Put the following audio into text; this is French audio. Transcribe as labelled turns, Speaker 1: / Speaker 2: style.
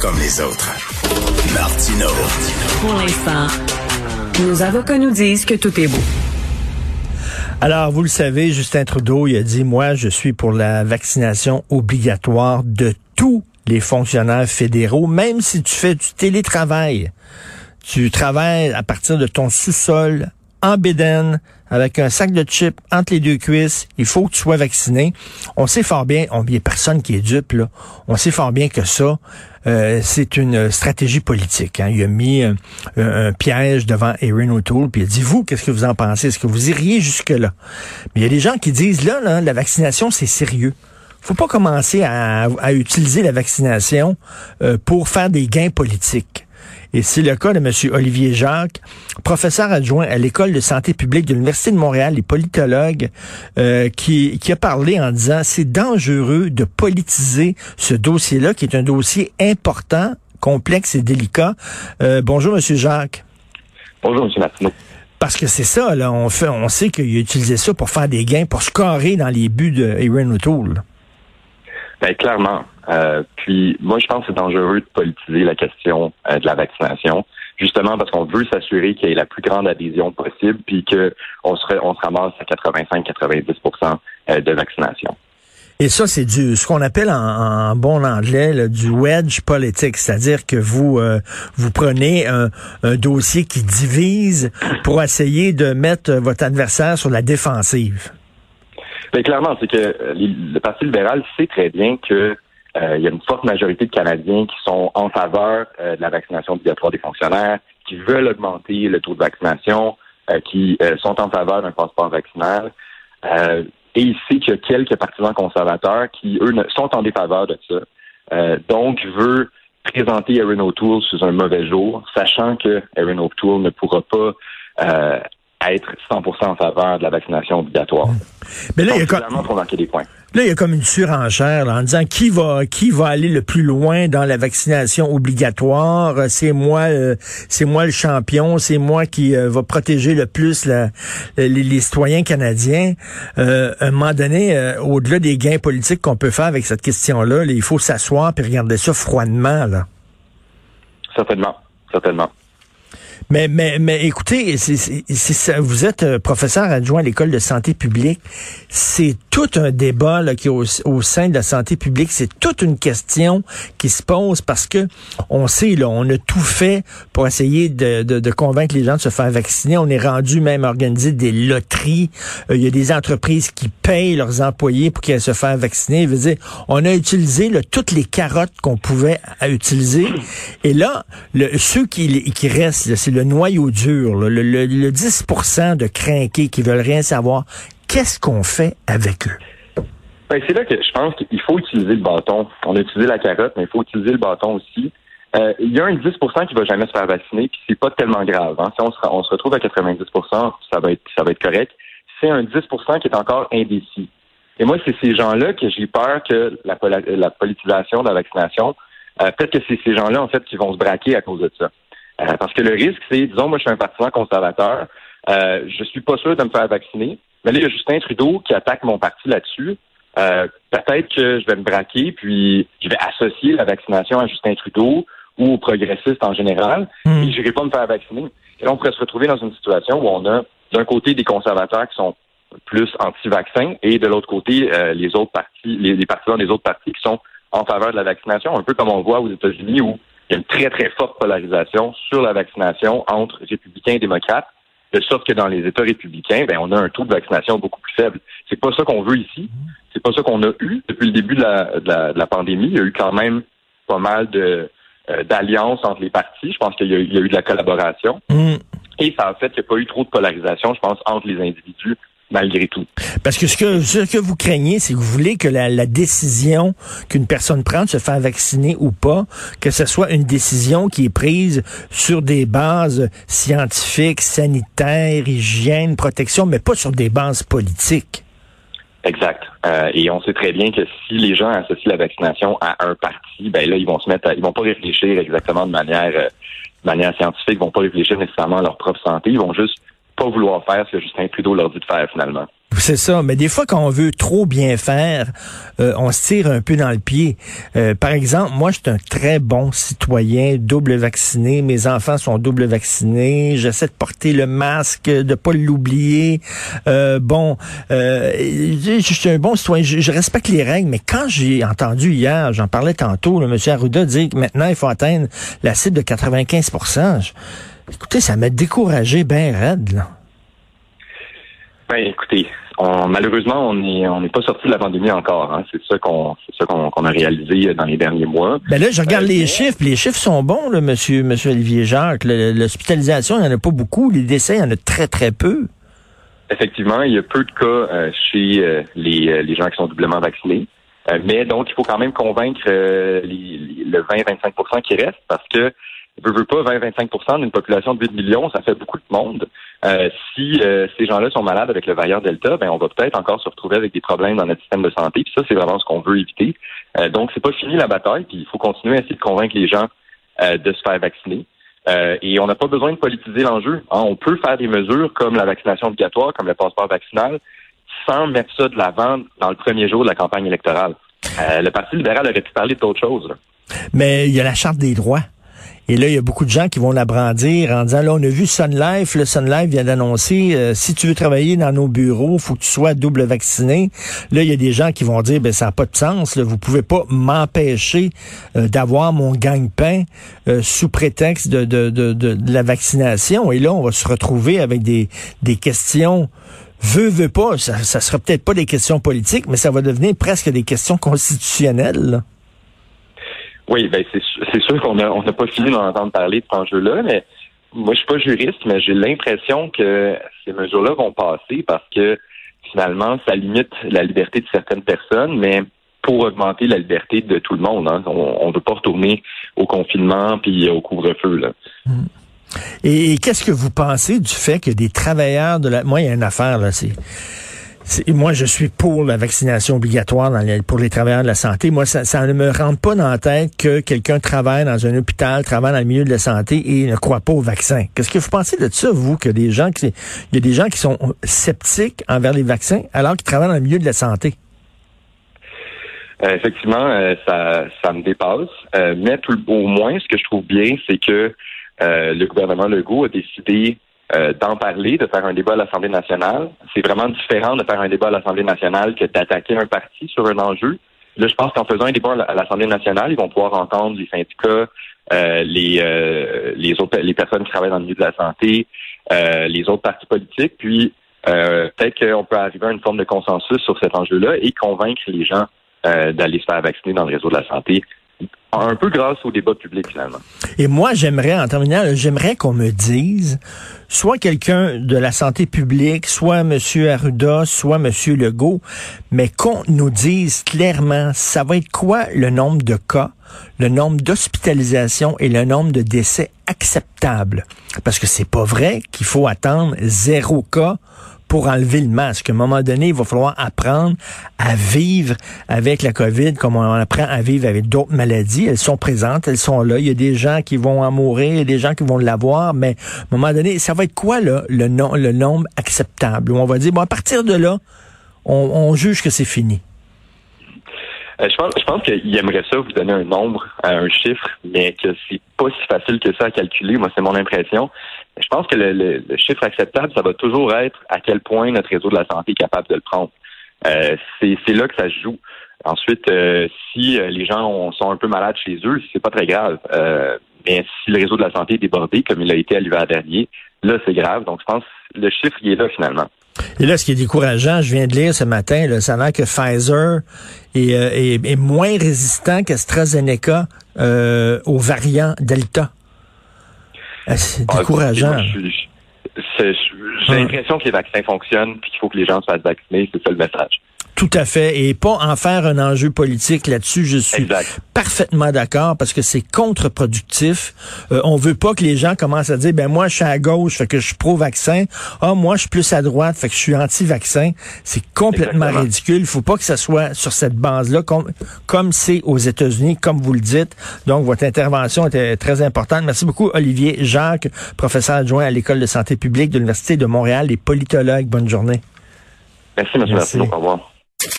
Speaker 1: comme les autres. Martino.
Speaker 2: Pour l'instant, nos avocats nous disent que tout est beau.
Speaker 3: Alors, vous le savez, Justin Trudeau, il a dit, moi, je suis pour la vaccination obligatoire de tous les fonctionnaires fédéraux, même si tu fais du télétravail. Tu travailles à partir de ton sous-sol en bédaine, avec un sac de chips entre les deux cuisses. Il faut que tu sois vacciné. On sait fort bien, il n'y a personne qui est dupe, là. On sait fort bien que ça, euh, c'est une stratégie politique. Hein. Il a mis un, un, piège devant Erin O'Toole, puis il a dit, vous, qu'est-ce que vous en pensez? Est-ce que vous iriez jusque-là? Mais il y a des gens qui disent, là, là la vaccination, c'est sérieux faut pas commencer à, à, utiliser la vaccination euh, pour faire des gains politiques. Et c'est le cas de M. Olivier Jacques, professeur adjoint à l'École de santé publique de l'Université de Montréal et politologue, euh, qui, qui a parlé en disant c'est dangereux de politiser ce dossier-là, qui est un dossier important, complexe et délicat. Euh, bonjour, M. Jacques.
Speaker 4: Bonjour, M. Martineau.
Speaker 3: Parce que c'est ça, là, on fait, on sait qu'il a utilisé ça pour faire des gains, pour scorer dans les buts de Aaron O'Toole.
Speaker 4: Ben, clairement. Euh, puis moi, je pense que c'est dangereux de politiser la question euh, de la vaccination, justement parce qu'on veut s'assurer qu'il y ait la plus grande adhésion possible, puis qu'on se, on se ramasse à 85-90% euh, de vaccination.
Speaker 3: Et ça, c'est du ce qu'on appelle en, bon anglais là, du wedge politique, c'est-à-dire que vous euh, vous prenez un, un, dossier qui divise pour essayer de mettre votre adversaire sur la défensive.
Speaker 4: Mais clairement, c'est que le Parti libéral sait très bien que euh, il y a une forte majorité de Canadiens qui sont en faveur euh, de la vaccination obligatoire des fonctionnaires, qui veulent augmenter le taux de vaccination, euh, qui sont en faveur d'un passeport vaccinal. et il sait qu'il y a quelques partisans conservateurs qui, eux, sont en défaveur de ça. donc, veut présenter Erin O'Toole sous un mauvais jour, sachant que Erin O'Toole ne pourra pas être 100% en faveur de la vaccination obligatoire.
Speaker 3: Mais là, il y a
Speaker 4: des points.
Speaker 3: Là, il y a comme une surenchère là, en disant qui va qui va aller le plus loin dans la vaccination obligatoire? C'est moi, euh, c'est moi le champion. C'est moi qui euh, va protéger le plus la, les, les, citoyens canadiens. Euh, à un moment donné, euh, au-delà des gains politiques qu'on peut faire avec cette question-là, il faut s'asseoir et regarder ça froidement là.
Speaker 4: Certainement, certainement.
Speaker 3: Mais, mais, mais écoutez, c'est, ça, vous êtes euh, professeur adjoint à l'école de santé publique. C'est tout un débat là, qui est au, sein de la santé publique. C'est toute une question qui se pose parce que on sait, là, on a tout fait pour essayer de, de, de convaincre les gens de se faire vacciner. On est rendu même organiser des loteries. Euh, il y a des entreprises qui payent leurs employés pour qu'ils se fassent vacciner. Je veux dire, on a utilisé là, toutes les carottes qu'on pouvait utiliser. Et là, le, ceux qui, qui restent, c'est le le noyau dur, le, le, 10% de crinqués qui veulent rien savoir, qu'est-ce qu'on fait avec eux?
Speaker 4: Ben, c'est là que je pense qu'il faut utiliser le bâton. On a utilisé la carotte, mais il faut utiliser le bâton aussi. Euh, il y a un 10% qui va jamais se faire vacciner, puis c'est pas tellement grave. Hein. Si on se, retrouve à 90 ça va être ça va être correct. C'est un 10% qui est encore indécis. Et moi, c'est ces gens-là que j'ai peur que la, la, politisation de la vaccination, euh, peut-être que c'est ces gens-là, en fait, qui vont se braquer à cause de ça. Euh, parce que le risque, c'est, disons, moi, je suis un partisan conservateur, euh, je suis pas sûr de me faire vacciner, mais là, il y a Justin Trudeau qui attaque mon parti là-dessus. Euh, peut-être que je vais me braquer, puis je vais associer la vaccination à Justin Trudeau ou aux progressistes en général, hmm. et je n'irai pas me faire vacciner. Et là, on pourrait se retrouver dans une situation où on a, d'un côté, des conservateurs qui sont plus anti-vaccins, et de l'autre côté, euh, les autres partis, les, les partisans des autres partis qui sont en faveur de la vaccination, un peu comme on voit aux États-Unis où il y a une très, très forte polarisation sur la vaccination entre républicains et démocrates, de sorte que dans les États républicains, ben, on a un taux de vaccination beaucoup plus faible. C'est pas ça qu'on veut ici. C'est pas ça qu'on a eu depuis le début de la, de la, pandémie. Il y a eu quand même pas mal de euh, d'alliances entre les partis. Je pense qu'il y, a eu de la collaboration. Mm. Et ça a fait qu'il n'y a pas eu trop de polarisation, je pense, entre les individus malgré tout.
Speaker 3: Parce que ce que, ce que vous craignez, c'est que vous voulez que la, la décision qu'une personne prend de se faire vacciner ou pas, que ce soit une décision qui est prise sur des bases scientifiques, sanitaires, hygiène, protection, mais pas sur des bases politiques.
Speaker 4: Exact. Euh, et on sait très bien que si les gens associent la vaccination à un parti, ben là, ils vont se mettre à, ils vont pas réfléchir exactement de manière, euh, de manière scientifique, ils vont pas réfléchir nécessairement à leur propre santé, ils vont juste vouloir faire Justin Trudeau de faire finalement.
Speaker 3: C'est ça, mais des fois quand on veut trop bien faire, euh, on se tire un peu dans le pied. Euh, par exemple, moi, je suis un très bon citoyen, double vacciné. Mes enfants sont double vaccinés. J'essaie de porter le masque, de pas l'oublier. Euh, bon, je, suis un bon citoyen. Je, respecte les règles, mais quand j'ai entendu hier, j'en parlais tantôt, le monsieur Arruda dire que maintenant il faut atteindre la cible de 95 Écoutez, ça m'a découragé bien raide, là.
Speaker 4: Ben, écoutez, malheureusement, on n'est on pas sorti de la pandémie encore. Hein. C'est ça qu'on a réalisé dans les derniers mois.
Speaker 3: Ben là, je regarde euh, les chiffres. Les chiffres sont bons, là, monsieur, monsieur Olivier Jacques. L'hospitalisation, il n'y en a pas beaucoup. Les décès, il y en a très, très peu.
Speaker 4: Effectivement, il y a peu de cas euh, chez euh, les, les gens qui sont doublement vaccinés. mais donc, il faut quand même convaincre le 20-25% qui reste parce que ne veut pas 20-25 d'une population de 8 millions, ça fait beaucoup de monde. Euh, si euh, ces gens-là sont malades avec le variant Delta, ben on va peut-être encore se retrouver avec des problèmes dans notre système de santé. Puis ça, c'est vraiment ce qu'on veut éviter. Euh, donc, c'est pas fini la bataille. Puis il faut continuer à essayer de convaincre les gens euh, de se faire vacciner. et on n'a pas besoin de politiser l'enjeu. Hein. On peut faire des mesures comme la vaccination obligatoire, comme le passeport vaccinal, sans mettre ça de l'avant dans le premier jour de la campagne électorale. le Parti libéral aurait pu parler d'autre chose.
Speaker 3: Mais il y a la charte des droits. Et là, il y a beaucoup de gens qui vont la brandir en disant, là, on a vu Sun Life, le Sun Life vient d'annoncer, euh, si tu veux travailler dans nos bureaux, faut que tu sois double vacciné. Là, il y a des gens qui vont dire, ben ça n'a pas de sens, là, vous pouvez pas m'empêcher euh, d'avoir mon gagne-pain euh, sous prétexte de, la vaccination. Et là, on va se retrouver avec des, des questions veut, veut pas, ça, ça sera peut-être pas des questions politiques, mais ça va devenir presque des questions constitutionnelles.
Speaker 4: Oui, ben c'est sûr qu'on n'a on n'a pas fini d'en entendre parler de cet enjeu-là, mais moi je suis pas juriste, mais j'ai l'impression que ces mesures-là vont passer parce que finalement, ça limite la liberté de certaines personnes, mais pour augmenter la liberté de tout le monde. Hein. On ne veut pas retourner au confinement puis au couvre-feu.
Speaker 3: Hmm. Et, et qu'est-ce que vous pensez du fait que des travailleurs de la... Moi, il y a une affaire, là, c'est moi, je suis pour la vaccination obligatoire pour les travailleurs de la santé. Moi, ça, ne me rentre pas dans la tête que quelqu'un travaille dans un hôpital, travaille dans le milieu de la santé et ne croit pas au vaccin. Qu'est-ce que vous pensez de ça, vous, que des gens qui, il y a des gens qui sont sceptiques envers les vaccins alors qu'ils travaillent dans le milieu de la santé?
Speaker 4: Euh, effectivement, euh, ça, ça me dépasse. Euh, mais tout, au moins, ce que je trouve bien, c'est que le gouvernement Legault a décidé euh, d'en parler, de faire un débat à l'Assemblée nationale. C'est vraiment différent de faire un débat à l'Assemblée nationale que d'attaquer un parti sur un enjeu. Là, je pense qu'en faisant un débat à l'Assemblée nationale, ils vont pouvoir entendre les syndicats, euh, les euh, les autres les personnes qui travaillent dans le milieu de la santé, les autres partis politiques, puis peut-être qu'on peut arriver à une forme de consensus sur cet enjeu-là et convaincre les gens d'aller se faire vacciner dans le réseau de la santé un peu grâce au débat public finalement.
Speaker 3: Et moi, j'aimerais, en terminant, j'aimerais qu'on me dise, soit quelqu'un de la santé publique, soit M. Arruda, soit M. Legault, mais qu'on nous dise clairement, ça va être quoi le nombre de cas, le nombre d'hospitalisations et le nombre de décès acceptables? Parce que c'est pas vrai qu'il faut attendre zéro cas pour enlever le masque. À un moment donné, il va falloir apprendre à vivre avec la COVID comme on apprend à vivre avec d'autres maladies. Elles sont présentes, elles sont là. Il y a des gens qui vont en mourir, il y a des gens qui vont l'avoir, mais à un moment donné, ça va être quoi là, le, nombre acceptable? On va dire, bon, à partir de là, on, juge que c'est fini.
Speaker 4: Euh, je pense, je pense qu'il aimerait ça vous donner un nombre, un chiffre, mais que c'est pas si facile que ça à calculer. Moi, c'est mon impression. Je pense que le, chiffre acceptable, ça va toujours être à quel point notre réseau de la santé est capable de le prendre. Euh, c'est là que ça se joue. Ensuite, euh, si euh, les gens sont un peu malades chez eux, c'est pas très grave. mais si le réseau de la santé est débordé, comme il a été à l'hiver dernier, là, c'est grave. Donc, je pense que le chiffre, il est là finalement.
Speaker 3: Et là, ce qui est décourageant, je viens de lire ce matin, là, ça que Pfizer est, moins résistant qu'AstraZeneca aux variants Delta. Ah, c'est ah, décourageant.
Speaker 4: J'ai l'impression que les vaccins fonctionnent et qu'il faut que les gens se fassent vacciner. C'est ça le message.
Speaker 3: Tout à fait. Et pas en faire un enjeu politique là-dessus. Je suis parfaitement d'accord parce que c'est contre-productif. Euh, on veut pas que les gens commencent à dire, ben moi, je suis à gauche, fait que je suis pro-vaccin. Ah, moi, je suis plus à droite, fait que je suis anti-vaccin. C'est complètement ridicule. Il faut pas que ça soit sur cette base-là, comme c'est aux États-Unis, comme vous le dites. Donc, votre intervention était très importante. Merci beaucoup, Olivier Jacques, professeur adjoint à l'École de santé publique de l'Université de Montréal et politologue. Bonne journée.
Speaker 4: Merci, M. Martineau. Au revoir.